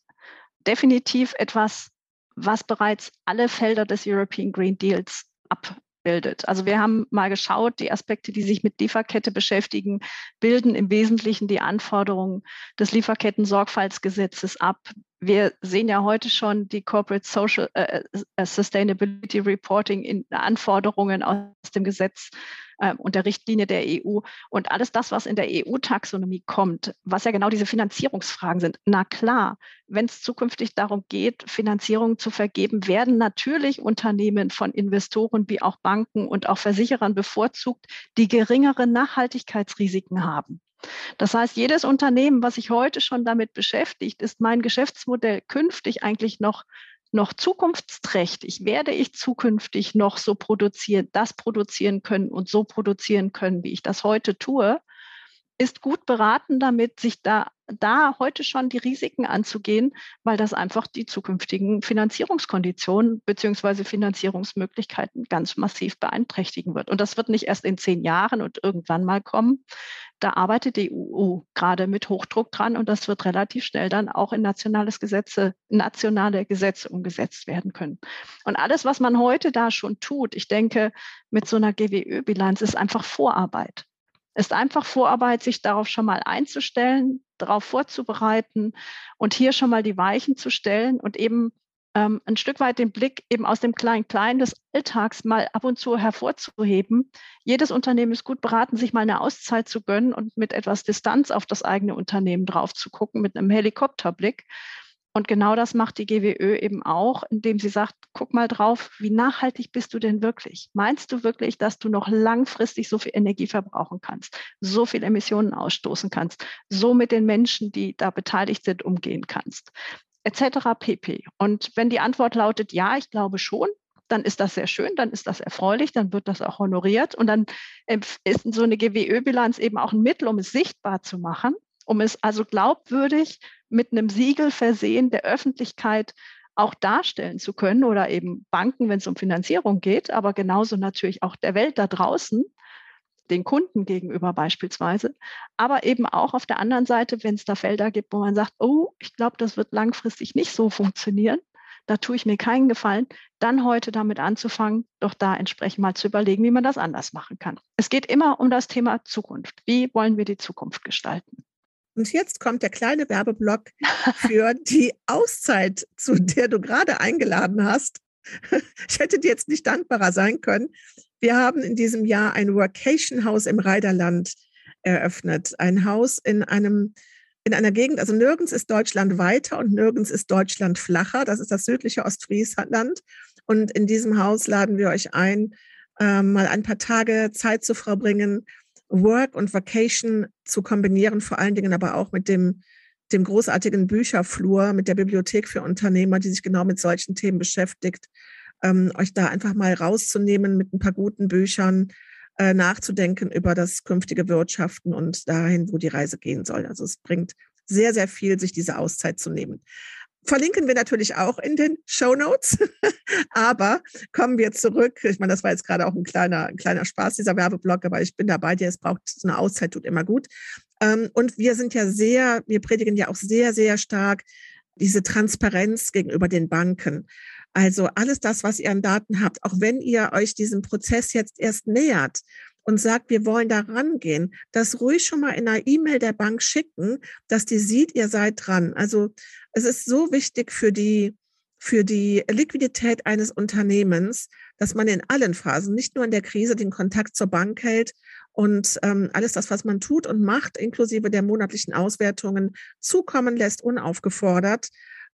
definitiv etwas, was bereits alle Felder des European Green Deals abbildet. Also wir haben mal geschaut, die Aspekte, die sich mit Lieferkette beschäftigen, bilden im Wesentlichen die Anforderungen des Lieferketten-Sorgfaltsgesetzes ab, wir sehen ja heute schon die Corporate Social äh, äh, Sustainability Reporting in Anforderungen aus dem Gesetz äh, und der Richtlinie der EU und alles das, was in der EU-Taxonomie kommt, was ja genau diese Finanzierungsfragen sind. Na klar, wenn es zukünftig darum geht, Finanzierungen zu vergeben, werden natürlich Unternehmen von Investoren wie auch Banken und auch Versicherern bevorzugt, die geringere Nachhaltigkeitsrisiken haben. Das heißt, jedes Unternehmen, was sich heute schon damit beschäftigt, ist mein Geschäftsmodell künftig eigentlich noch noch zukunftsträchtig? Werde ich zukünftig noch so produzieren, das produzieren können und so produzieren können, wie ich das heute tue? ist gut beraten damit, sich da, da heute schon die Risiken anzugehen, weil das einfach die zukünftigen Finanzierungskonditionen beziehungsweise Finanzierungsmöglichkeiten ganz massiv beeinträchtigen wird. Und das wird nicht erst in zehn Jahren und irgendwann mal kommen. Da arbeitet die EU gerade mit Hochdruck dran und das wird relativ schnell dann auch in nationales Gesetze, nationale Gesetze umgesetzt werden können. Und alles, was man heute da schon tut, ich denke, mit so einer GWÖ-Bilanz ist einfach Vorarbeit ist einfach Vorarbeit, sich darauf schon mal einzustellen, darauf vorzubereiten und hier schon mal die Weichen zu stellen und eben ähm, ein Stück weit den Blick eben aus dem Klein-Klein des Alltags mal ab und zu hervorzuheben. Jedes Unternehmen ist gut beraten, sich mal eine Auszeit zu gönnen und mit etwas Distanz auf das eigene Unternehmen drauf zu gucken, mit einem Helikopterblick und genau das macht die GWÖ eben auch, indem sie sagt, guck mal drauf, wie nachhaltig bist du denn wirklich? Meinst du wirklich, dass du noch langfristig so viel Energie verbrauchen kannst, so viel Emissionen ausstoßen kannst, so mit den Menschen, die da beteiligt sind, umgehen kannst? Etc. pp. Und wenn die Antwort lautet, ja, ich glaube schon, dann ist das sehr schön, dann ist das erfreulich, dann wird das auch honoriert und dann ist so eine GWÖ-Bilanz eben auch ein Mittel, um es sichtbar zu machen, um es also glaubwürdig mit einem Siegel versehen, der Öffentlichkeit auch darstellen zu können oder eben Banken, wenn es um Finanzierung geht, aber genauso natürlich auch der Welt da draußen, den Kunden gegenüber beispielsweise, aber eben auch auf der anderen Seite, wenn es da Felder gibt, wo man sagt, oh, ich glaube, das wird langfristig nicht so funktionieren, da tue ich mir keinen Gefallen, dann heute damit anzufangen, doch da entsprechend mal zu überlegen, wie man das anders machen kann. Es geht immer um das Thema Zukunft. Wie wollen wir die Zukunft gestalten? Und jetzt kommt der kleine Werbeblock für die Auszeit, zu der du gerade eingeladen hast. Ich hätte dir jetzt nicht dankbarer sein können. Wir haben in diesem Jahr ein Workation-Haus im Reiderland eröffnet. Ein Haus in einem in einer Gegend, also nirgends ist Deutschland weiter und nirgends ist Deutschland flacher. Das ist das südliche Ostfriesland. Und in diesem Haus laden wir euch ein, äh, mal ein paar Tage Zeit zu verbringen, Work und Vacation zu kombinieren, vor allen Dingen aber auch mit dem, dem großartigen Bücherflur, mit der Bibliothek für Unternehmer, die sich genau mit solchen Themen beschäftigt, ähm, euch da einfach mal rauszunehmen mit ein paar guten Büchern, äh, nachzudenken über das künftige Wirtschaften und dahin, wo die Reise gehen soll. Also es bringt sehr, sehr viel, sich diese Auszeit zu nehmen. Verlinken wir natürlich auch in den Show Notes. aber kommen wir zurück. Ich meine, das war jetzt gerade auch ein kleiner, ein kleiner Spaß, dieser Werbeblock, aber ich bin dabei dir. Es braucht so eine Auszeit, tut immer gut. Ähm, und wir sind ja sehr, wir predigen ja auch sehr, sehr stark diese Transparenz gegenüber den Banken. Also alles das, was ihr an Daten habt, auch wenn ihr euch diesem Prozess jetzt erst nähert und sagt, wir wollen da rangehen, das ruhig schon mal in einer E-Mail der Bank schicken, dass die sieht, ihr seid dran. Also es ist so wichtig für die, für die Liquidität eines Unternehmens, dass man in allen Phasen, nicht nur in der Krise, den Kontakt zur Bank hält und ähm, alles das, was man tut und macht, inklusive der monatlichen Auswertungen, zukommen lässt, unaufgefordert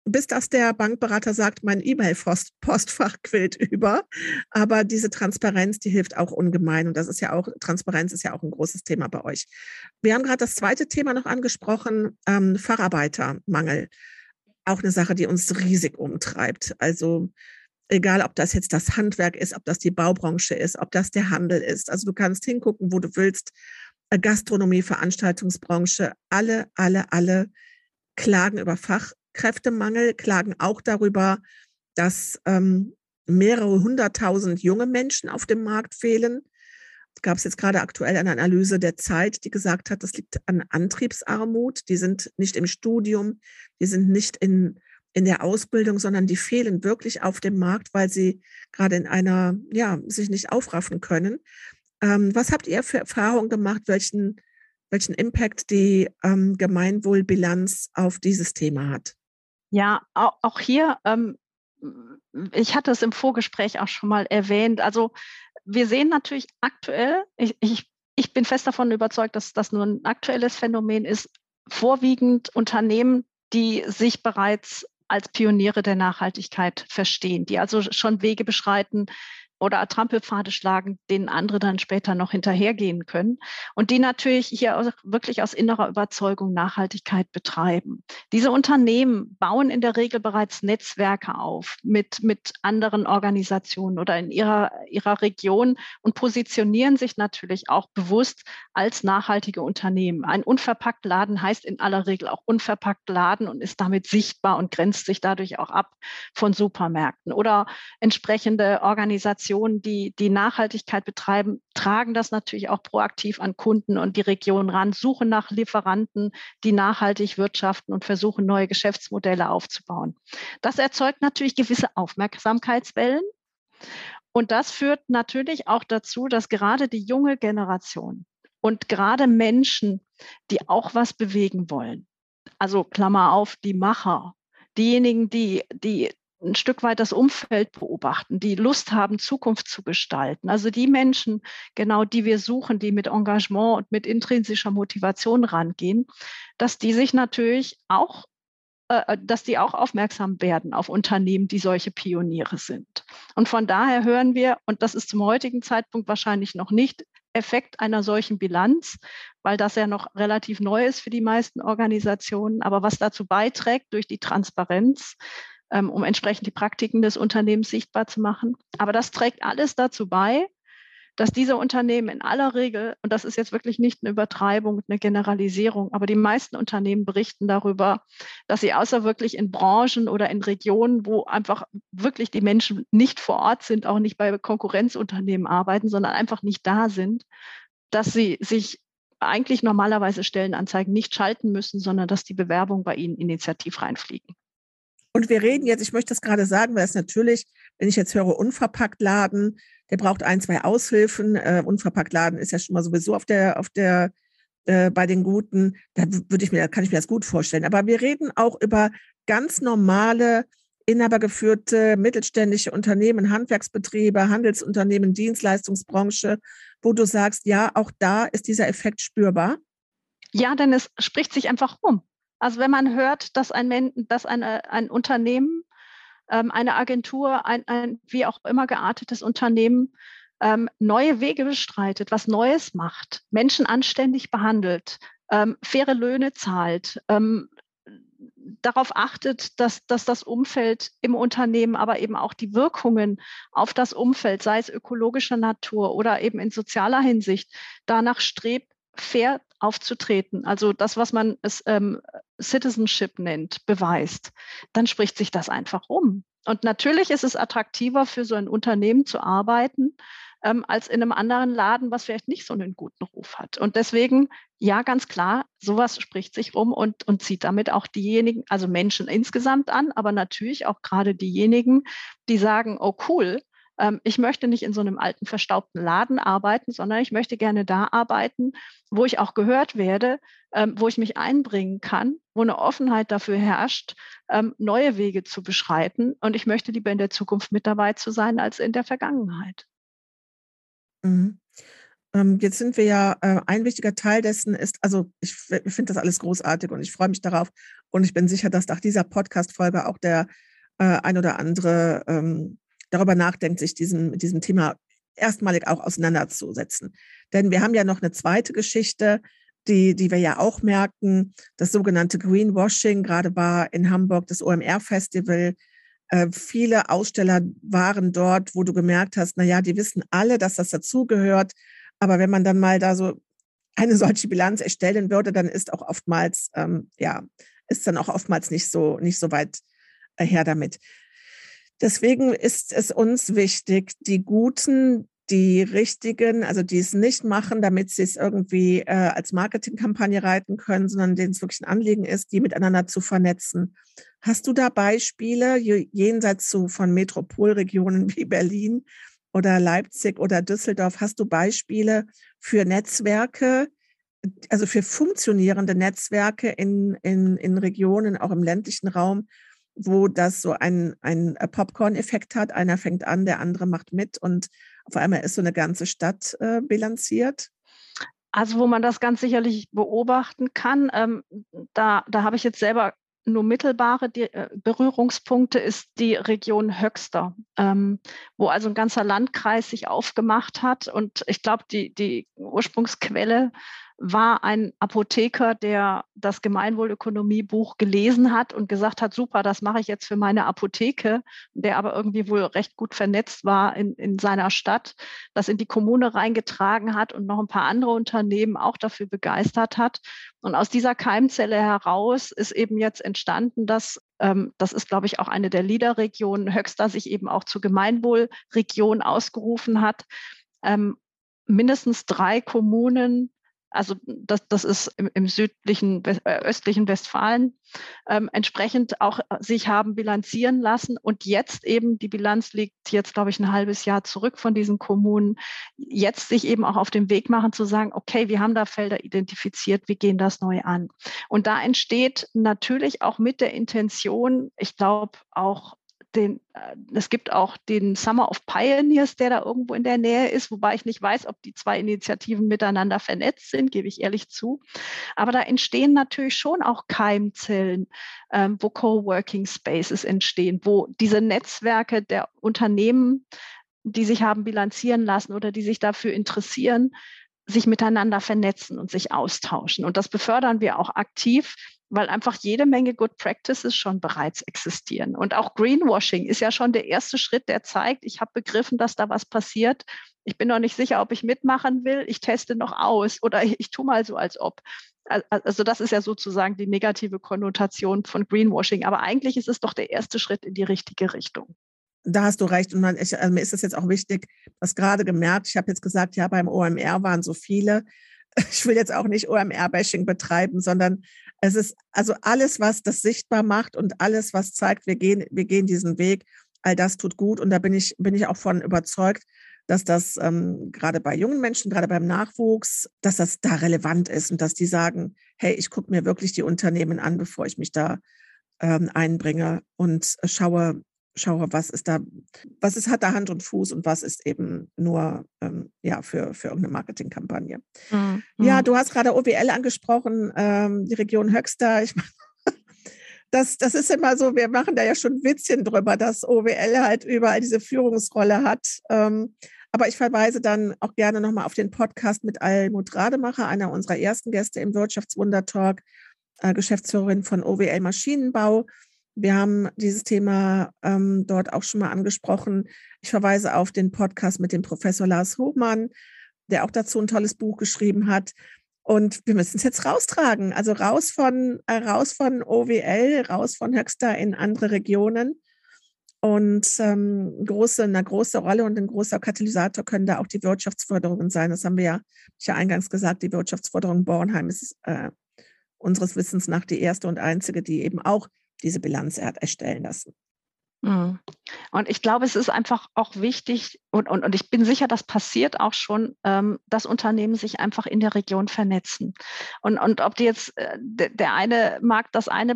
bis dass der Bankberater sagt, mein E-Mail-Postfach quillt über. Aber diese Transparenz, die hilft auch ungemein. Und das ist ja auch, Transparenz ist ja auch ein großes Thema bei euch. Wir haben gerade das zweite Thema noch angesprochen, ähm, Facharbeitermangel. Auch eine Sache, die uns riesig umtreibt. Also egal, ob das jetzt das Handwerk ist, ob das die Baubranche ist, ob das der Handel ist. Also du kannst hingucken, wo du willst. Äh, Gastronomie, Veranstaltungsbranche, alle, alle, alle klagen über Fach, Kräftemangel, klagen auch darüber, dass ähm, mehrere hunderttausend junge Menschen auf dem Markt fehlen. Gab es jetzt gerade aktuell eine Analyse der Zeit, die gesagt hat, das liegt an Antriebsarmut. Die sind nicht im Studium, die sind nicht in, in der Ausbildung, sondern die fehlen wirklich auf dem Markt, weil sie gerade in einer, ja, sich nicht aufraffen können. Ähm, was habt ihr für Erfahrungen gemacht? Welchen, welchen Impact die ähm, Gemeinwohlbilanz auf dieses Thema hat? Ja, auch hier, ähm, ich hatte es im Vorgespräch auch schon mal erwähnt. Also wir sehen natürlich aktuell, ich, ich, ich bin fest davon überzeugt, dass das nur ein aktuelles Phänomen ist, vorwiegend Unternehmen, die sich bereits als Pioniere der Nachhaltigkeit verstehen, die also schon Wege beschreiten, oder Trampelpfade schlagen, denen andere dann später noch hinterhergehen können und die natürlich hier wirklich aus innerer Überzeugung Nachhaltigkeit betreiben. Diese Unternehmen bauen in der Regel bereits Netzwerke auf mit, mit anderen Organisationen oder in ihrer, ihrer Region und positionieren sich natürlich auch bewusst als nachhaltige Unternehmen. Ein unverpackt Laden heißt in aller Regel auch unverpackt Laden und ist damit sichtbar und grenzt sich dadurch auch ab von Supermärkten oder entsprechende Organisationen Organisationen, die die Nachhaltigkeit betreiben, tragen das natürlich auch proaktiv an Kunden und die Region ran, suchen nach Lieferanten, die nachhaltig wirtschaften und versuchen, neue Geschäftsmodelle aufzubauen. Das erzeugt natürlich gewisse Aufmerksamkeitswellen. Und das führt natürlich auch dazu, dass gerade die junge Generation und gerade Menschen, die auch was bewegen wollen, also Klammer auf, die Macher, diejenigen, die, die ein Stück weit das Umfeld beobachten, die Lust haben, Zukunft zu gestalten. Also die Menschen, genau die wir suchen, die mit Engagement und mit intrinsischer Motivation rangehen, dass die sich natürlich auch äh, dass die auch aufmerksam werden auf Unternehmen, die solche Pioniere sind. Und von daher hören wir, und das ist zum heutigen Zeitpunkt wahrscheinlich noch nicht Effekt einer solchen Bilanz, weil das ja noch relativ neu ist für die meisten Organisationen, aber was dazu beiträgt durch die Transparenz, ähm, um entsprechend die Praktiken des Unternehmens sichtbar zu machen. Aber das trägt alles dazu bei, dass diese Unternehmen in aller Regel, und das ist jetzt wirklich nicht eine Übertreibung, eine Generalisierung, aber die meisten Unternehmen berichten darüber, dass sie außer wirklich in Branchen oder in Regionen, wo einfach wirklich die Menschen nicht vor Ort sind, auch nicht bei Konkurrenzunternehmen arbeiten, sondern einfach nicht da sind, dass sie sich eigentlich normalerweise Stellenanzeigen nicht schalten müssen, sondern dass die Bewerbungen bei ihnen initiativ reinfliegen. Und wir reden jetzt, ich möchte das gerade sagen, weil es natürlich, wenn ich jetzt höre, unverpackt Laden, der braucht ein, zwei Aushilfen. Äh, unverpackt Laden ist ja schon mal sowieso auf der, auf der, äh, bei den Guten. Da würde ich mir, kann ich mir das gut vorstellen. Aber wir reden auch über ganz normale, inhabergeführte mittelständische Unternehmen, Handwerksbetriebe, Handelsunternehmen, Dienstleistungsbranche, wo du sagst, ja, auch da ist dieser Effekt spürbar. Ja, denn es spricht sich einfach um. Also wenn man hört, dass ein, dass eine, ein Unternehmen, ähm, eine Agentur, ein, ein wie auch immer geartetes Unternehmen ähm, neue Wege bestreitet, was Neues macht, Menschen anständig behandelt, ähm, faire Löhne zahlt, ähm, darauf achtet, dass, dass das Umfeld im Unternehmen, aber eben auch die Wirkungen auf das Umfeld, sei es ökologischer Natur oder eben in sozialer Hinsicht, danach strebt, fair aufzutreten, also das, was man es, ähm, Citizenship nennt, beweist, dann spricht sich das einfach um. Und natürlich ist es attraktiver für so ein Unternehmen zu arbeiten, ähm, als in einem anderen Laden, was vielleicht nicht so einen guten Ruf hat. Und deswegen, ja, ganz klar, sowas spricht sich rum und, und zieht damit auch diejenigen, also Menschen insgesamt an, aber natürlich auch gerade diejenigen, die sagen, oh cool, ähm, ich möchte nicht in so einem alten, verstaubten Laden arbeiten, sondern ich möchte gerne da arbeiten, wo ich auch gehört werde, ähm, wo ich mich einbringen kann, wo eine Offenheit dafür herrscht, ähm, neue Wege zu beschreiten. Und ich möchte lieber in der Zukunft mit dabei zu sein als in der Vergangenheit. Mhm. Jetzt sind wir ja, äh, ein wichtiger Teil dessen ist, also ich, ich finde das alles großartig und ich freue mich darauf und ich bin sicher, dass nach dieser Podcast-Folge auch der äh, ein oder andere ähm, darüber nachdenkt, sich diesem, mit diesem Thema erstmalig auch auseinanderzusetzen. Denn wir haben ja noch eine zweite Geschichte, die, die wir ja auch merken, das sogenannte Greenwashing, gerade war in Hamburg das OMR-Festival. Äh, viele Aussteller waren dort, wo du gemerkt hast, na ja, die wissen alle, dass das dazugehört. Aber wenn man dann mal da so eine solche Bilanz erstellen würde, dann ist auch oftmals, ähm, ja, ist dann auch oftmals nicht so, nicht so weit äh, her damit. Deswegen ist es uns wichtig, die Guten, die Richtigen, also die es nicht machen, damit sie es irgendwie äh, als Marketingkampagne reiten können, sondern denen es wirklich ein Anliegen ist, die miteinander zu vernetzen. Hast du da Beispiele jenseits so von Metropolregionen wie Berlin oder Leipzig oder Düsseldorf? Hast du Beispiele für Netzwerke, also für funktionierende Netzwerke in, in, in Regionen, auch im ländlichen Raum, wo das so einen, einen Popcorn-Effekt hat. Einer fängt an, der andere macht mit und auf einmal ist so eine ganze Stadt äh, bilanziert? Also wo man das ganz sicherlich beobachten kann, ähm, da, da habe ich jetzt selber nur mittelbare die, äh, Berührungspunkte, ist die Region Höxter, ähm, wo also ein ganzer Landkreis sich aufgemacht hat. Und ich glaube, die, die Ursprungsquelle war ein Apotheker, der das Gemeinwohlökonomiebuch gelesen hat und gesagt hat, super, das mache ich jetzt für meine Apotheke, der aber irgendwie wohl recht gut vernetzt war in, in seiner Stadt, das in die Kommune reingetragen hat und noch ein paar andere Unternehmen auch dafür begeistert hat. Und aus dieser Keimzelle heraus ist eben jetzt entstanden, dass ähm, das ist, glaube ich, auch eine der Liederregionen, Höxter sich eben auch zur Gemeinwohlregion ausgerufen hat. Ähm, mindestens drei Kommunen also das, das ist im, im südlichen, äh, östlichen Westfalen ähm, entsprechend auch äh, sich haben bilanzieren lassen. Und jetzt eben, die Bilanz liegt jetzt, glaube ich, ein halbes Jahr zurück von diesen Kommunen, jetzt sich eben auch auf den Weg machen zu sagen, okay, wir haben da Felder identifiziert, wir gehen das neu an. Und da entsteht natürlich auch mit der Intention, ich glaube auch den, äh, es gibt auch den Summer of Pioneers, der da irgendwo in der Nähe ist, wobei ich nicht weiß, ob die zwei Initiativen miteinander vernetzt sind, gebe ich ehrlich zu. Aber da entstehen natürlich schon auch Keimzellen, ähm, wo Coworking Spaces entstehen, wo diese Netzwerke der Unternehmen, die sich haben bilanzieren lassen oder die sich dafür interessieren, sich miteinander vernetzen und sich austauschen. Und das befördern wir auch aktiv, weil einfach jede Menge Good Practices schon bereits existieren. Und auch Greenwashing ist ja schon der erste Schritt, der zeigt, ich habe begriffen, dass da was passiert. ich bin noch nicht sicher, ob ich mitmachen will, ich teste noch aus oder ich, ich tue mal so, als ob. Also das ist ja sozusagen die negative Konnotation von Greenwashing. Aber eigentlich ist es doch der erste Schritt in die richtige Richtung. Da hast du recht. Und man, ich, also mir ist es jetzt auch wichtig, was gerade gemerkt, ich habe jetzt gesagt, ja, beim OMR waren so viele. Ich will jetzt auch nicht OMR-Bashing betreiben, sondern es ist also alles, was das sichtbar macht und alles, was zeigt, wir gehen, wir gehen diesen Weg, all das tut gut. Und da bin ich, bin ich auch von überzeugt, dass das ähm, gerade bei jungen Menschen, gerade beim Nachwuchs, dass das da relevant ist und dass die sagen, hey, ich gucke mir wirklich die Unternehmen an, bevor ich mich da ähm, einbringe und schaue, schaue, was ist da, was ist, hat da Hand und Fuß und was ist eben nur ähm, ja, für, für irgendeine Marketingkampagne. Mhm. Ja, mhm. du hast gerade OWL angesprochen, ähm, die Region Höxter. Ich das, das ist immer so, wir machen da ja schon Witzchen drüber, dass OWL halt überall diese Führungsrolle hat. Ähm, aber ich verweise dann auch gerne nochmal auf den Podcast mit Almut Rademacher, einer unserer ersten Gäste im Wirtschaftswunder-Talk, äh, Geschäftsführerin von OWL Maschinenbau. Wir haben dieses Thema ähm, dort auch schon mal angesprochen. Ich verweise auf den Podcast mit dem Professor Lars Hochmann, der auch dazu ein tolles Buch geschrieben hat. Und wir müssen es jetzt raustragen. Also raus von, äh, raus von OWL, raus von Höxter in andere Regionen. Und ähm, große, eine große Rolle und ein großer Katalysator können da auch die Wirtschaftsförderungen sein. Das haben wir ja, ich ja eingangs gesagt, die Wirtschaftsförderung Bornheim ist äh, unseres Wissens nach die erste und einzige, die eben auch diese Bilanz erstellen lassen. Mhm. Und ich glaube, es ist einfach auch wichtig, und, und, und ich bin sicher, das passiert auch schon, ähm, dass Unternehmen sich einfach in der Region vernetzen. Und, und ob die jetzt, äh, der, eine mag das eine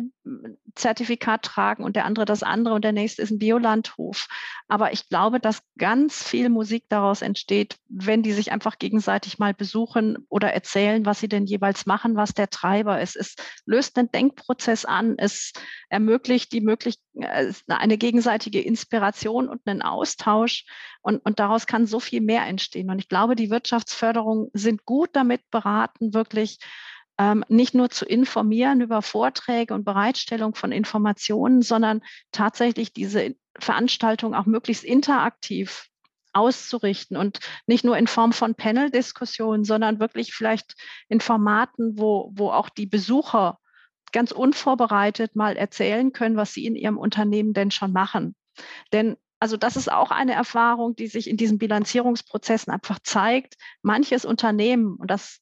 Zertifikat tragen und der andere das andere und der nächste ist ein Biolandhof. Aber ich glaube, dass ganz viel Musik daraus entsteht, wenn die sich einfach gegenseitig mal besuchen oder erzählen, was sie denn jeweils machen, was der Treiber ist. Es löst einen Denkprozess an, es ermöglicht die Möglichkeit, äh, eine gegenseitige Inspiration und einen Austausch. Und, und daraus kann so viel mehr entstehen. Und ich glaube, die Wirtschaftsförderung sind gut damit beraten, wirklich ähm, nicht nur zu informieren über Vorträge und Bereitstellung von Informationen, sondern tatsächlich diese Veranstaltung auch möglichst interaktiv auszurichten und nicht nur in Form von Panel-Diskussionen, sondern wirklich vielleicht in Formaten, wo, wo auch die Besucher ganz unvorbereitet mal erzählen können, was sie in ihrem Unternehmen denn schon machen. Denn also das ist auch eine Erfahrung, die sich in diesen Bilanzierungsprozessen einfach zeigt. Manches Unternehmen, und das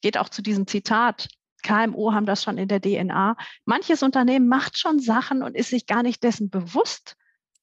geht auch zu diesem Zitat, KMU haben das schon in der DNA, manches Unternehmen macht schon Sachen und ist sich gar nicht dessen bewusst,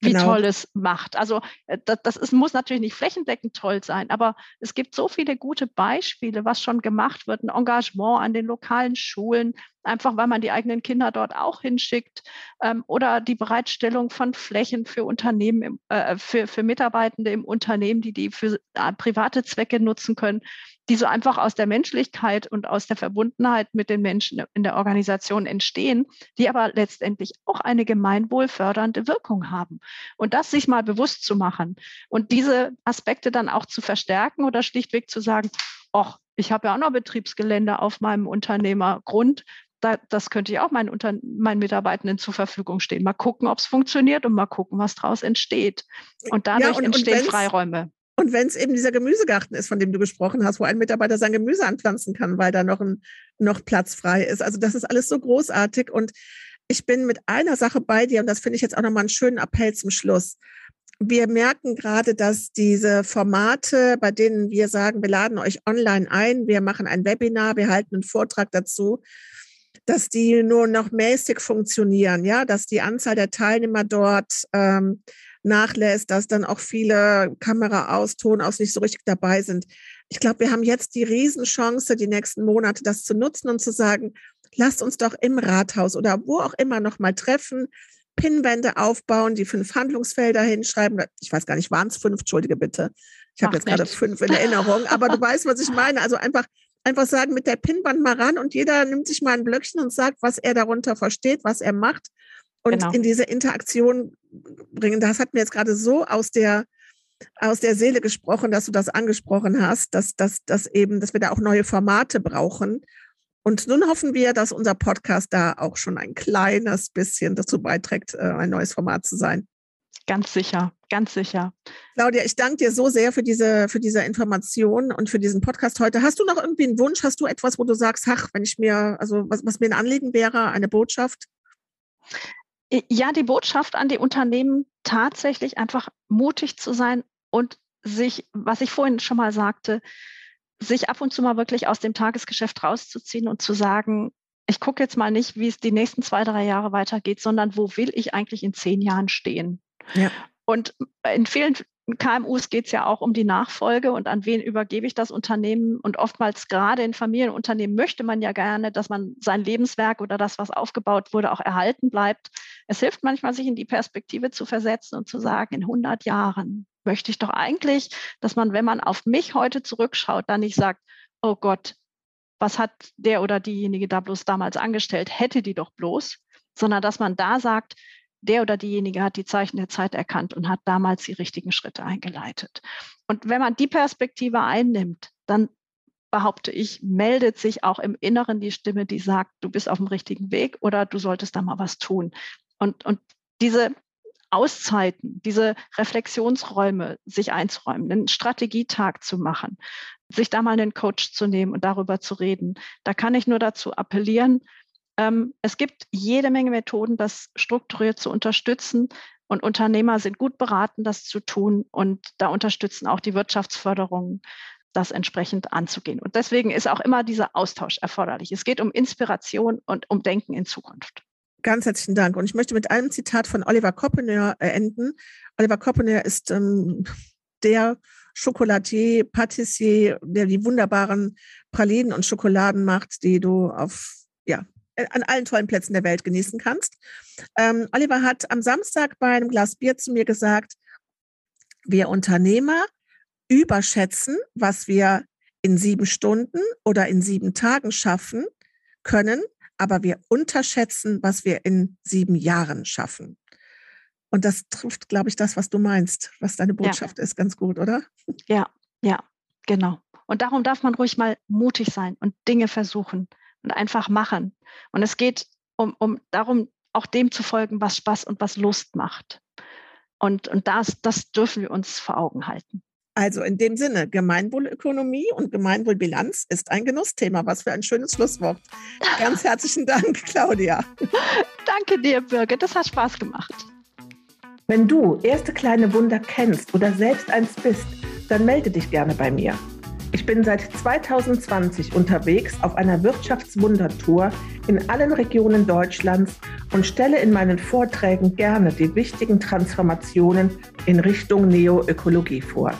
wie genau. toll es macht. Also äh, das, das ist, muss natürlich nicht flächendeckend toll sein, aber es gibt so viele gute Beispiele, was schon gemacht wird, ein Engagement an den lokalen Schulen, einfach weil man die eigenen Kinder dort auch hinschickt ähm, oder die Bereitstellung von Flächen für Unternehmen, im, äh, für, für Mitarbeitende im Unternehmen, die die für äh, private Zwecke nutzen können die so einfach aus der Menschlichkeit und aus der Verbundenheit mit den Menschen in der Organisation entstehen, die aber letztendlich auch eine gemeinwohlfördernde Wirkung haben. Und das sich mal bewusst zu machen und diese Aspekte dann auch zu verstärken oder schlichtweg zu sagen, ach, ich habe ja auch noch Betriebsgelände auf meinem Unternehmergrund, das könnte ich auch meinen, Unter meinen Mitarbeitenden zur Verfügung stehen. Mal gucken, ob es funktioniert und mal gucken, was daraus entsteht. Und dadurch ja, und, entstehen und Freiräume. Und wenn es eben dieser Gemüsegarten ist, von dem du gesprochen hast, wo ein Mitarbeiter sein Gemüse anpflanzen kann, weil da noch, ein, noch Platz frei ist. Also das ist alles so großartig. Und ich bin mit einer Sache bei dir und das finde ich jetzt auch nochmal einen schönen Appell zum Schluss. Wir merken gerade, dass diese Formate, bei denen wir sagen, wir laden euch online ein, wir machen ein Webinar, wir halten einen Vortrag dazu, dass die nur noch mäßig funktionieren, ja, dass die Anzahl der Teilnehmer dort ähm, nachlässt, dass dann auch viele Kamera aus, Ton aus nicht so richtig dabei sind. Ich glaube, wir haben jetzt die Riesenchance, die nächsten Monate das zu nutzen und zu sagen, lasst uns doch im Rathaus oder wo auch immer noch mal treffen, Pinnwände aufbauen, die fünf Handlungsfelder hinschreiben. Ich weiß gar nicht, waren es fünf? Entschuldige bitte. Ich habe jetzt gerade fünf in Erinnerung, aber du weißt, was ich meine. Also einfach, einfach sagen, mit der Pinnwand mal ran und jeder nimmt sich mal ein Blöckchen und sagt, was er darunter versteht, was er macht und genau. in diese Interaktion bringen. Das hat mir jetzt gerade so aus der aus der Seele gesprochen, dass du das angesprochen hast, dass, dass, dass eben, dass wir da auch neue Formate brauchen. Und nun hoffen wir, dass unser Podcast da auch schon ein kleines bisschen dazu beiträgt, äh, ein neues Format zu sein. Ganz sicher. ganz sicher. Claudia, ich danke dir so sehr für diese, für diese Information und für diesen Podcast heute. Hast du noch irgendwie einen Wunsch? Hast du etwas, wo du sagst, ach, wenn ich mir, also was, was mir ein Anliegen wäre, eine Botschaft? Ja, die Botschaft an die Unternehmen, tatsächlich einfach mutig zu sein und sich, was ich vorhin schon mal sagte, sich ab und zu mal wirklich aus dem Tagesgeschäft rauszuziehen und zu sagen, ich gucke jetzt mal nicht, wie es die nächsten zwei, drei Jahre weitergeht, sondern wo will ich eigentlich in zehn Jahren stehen? Ja. Und in vielen KMUs geht es ja auch um die Nachfolge und an wen übergebe ich das Unternehmen. Und oftmals gerade in Familienunternehmen möchte man ja gerne, dass man sein Lebenswerk oder das, was aufgebaut wurde, auch erhalten bleibt. Es hilft manchmal, sich in die Perspektive zu versetzen und zu sagen, in 100 Jahren möchte ich doch eigentlich, dass man, wenn man auf mich heute zurückschaut, dann nicht sagt, oh Gott, was hat der oder diejenige da bloß damals angestellt, hätte die doch bloß, sondern dass man da sagt, der oder diejenige hat die Zeichen der Zeit erkannt und hat damals die richtigen Schritte eingeleitet. Und wenn man die Perspektive einnimmt, dann behaupte ich, meldet sich auch im Inneren die Stimme, die sagt, du bist auf dem richtigen Weg oder du solltest da mal was tun. Und, und diese Auszeiten, diese Reflexionsräume sich einzuräumen, einen Strategietag zu machen, sich da mal einen Coach zu nehmen und darüber zu reden. Da kann ich nur dazu appellieren, ähm, es gibt jede Menge Methoden, das strukturiert zu unterstützen. Und Unternehmer sind gut beraten, das zu tun. Und da unterstützen auch die Wirtschaftsförderungen, das entsprechend anzugehen. Und deswegen ist auch immer dieser Austausch erforderlich. Es geht um Inspiration und um Denken in Zukunft. Ganz herzlichen Dank. Und ich möchte mit einem Zitat von Oliver Koppeneur enden. Oliver Koppeneur ist ähm, der Chocolatier, Patissier, der die wunderbaren Pralinen und Schokoladen macht, die du auf ja, äh, an allen tollen Plätzen der Welt genießen kannst. Ähm, Oliver hat am Samstag bei einem Glas Bier zu mir gesagt, wir Unternehmer überschätzen, was wir in sieben Stunden oder in sieben Tagen schaffen können, aber wir unterschätzen, was wir in sieben Jahren schaffen. Und das trifft, glaube ich, das, was du meinst, was deine Botschaft ja. ist, ganz gut, oder? Ja, ja, genau. Und darum darf man ruhig mal mutig sein und Dinge versuchen und einfach machen. Und es geht um, um darum, auch dem zu folgen, was Spaß und was Lust macht. Und, und das, das dürfen wir uns vor Augen halten. Also in dem Sinne, Gemeinwohlökonomie und Gemeinwohlbilanz ist ein Genussthema. Was für ein schönes Schlusswort. Ganz herzlichen Dank, Claudia. Danke dir, Birgit. Das hat Spaß gemacht. Wenn du erste kleine Wunder kennst oder selbst eins bist, dann melde dich gerne bei mir. Ich bin seit 2020 unterwegs auf einer Wirtschaftswundertour in allen Regionen Deutschlands und stelle in meinen Vorträgen gerne die wichtigen Transformationen in Richtung Neoökologie vor.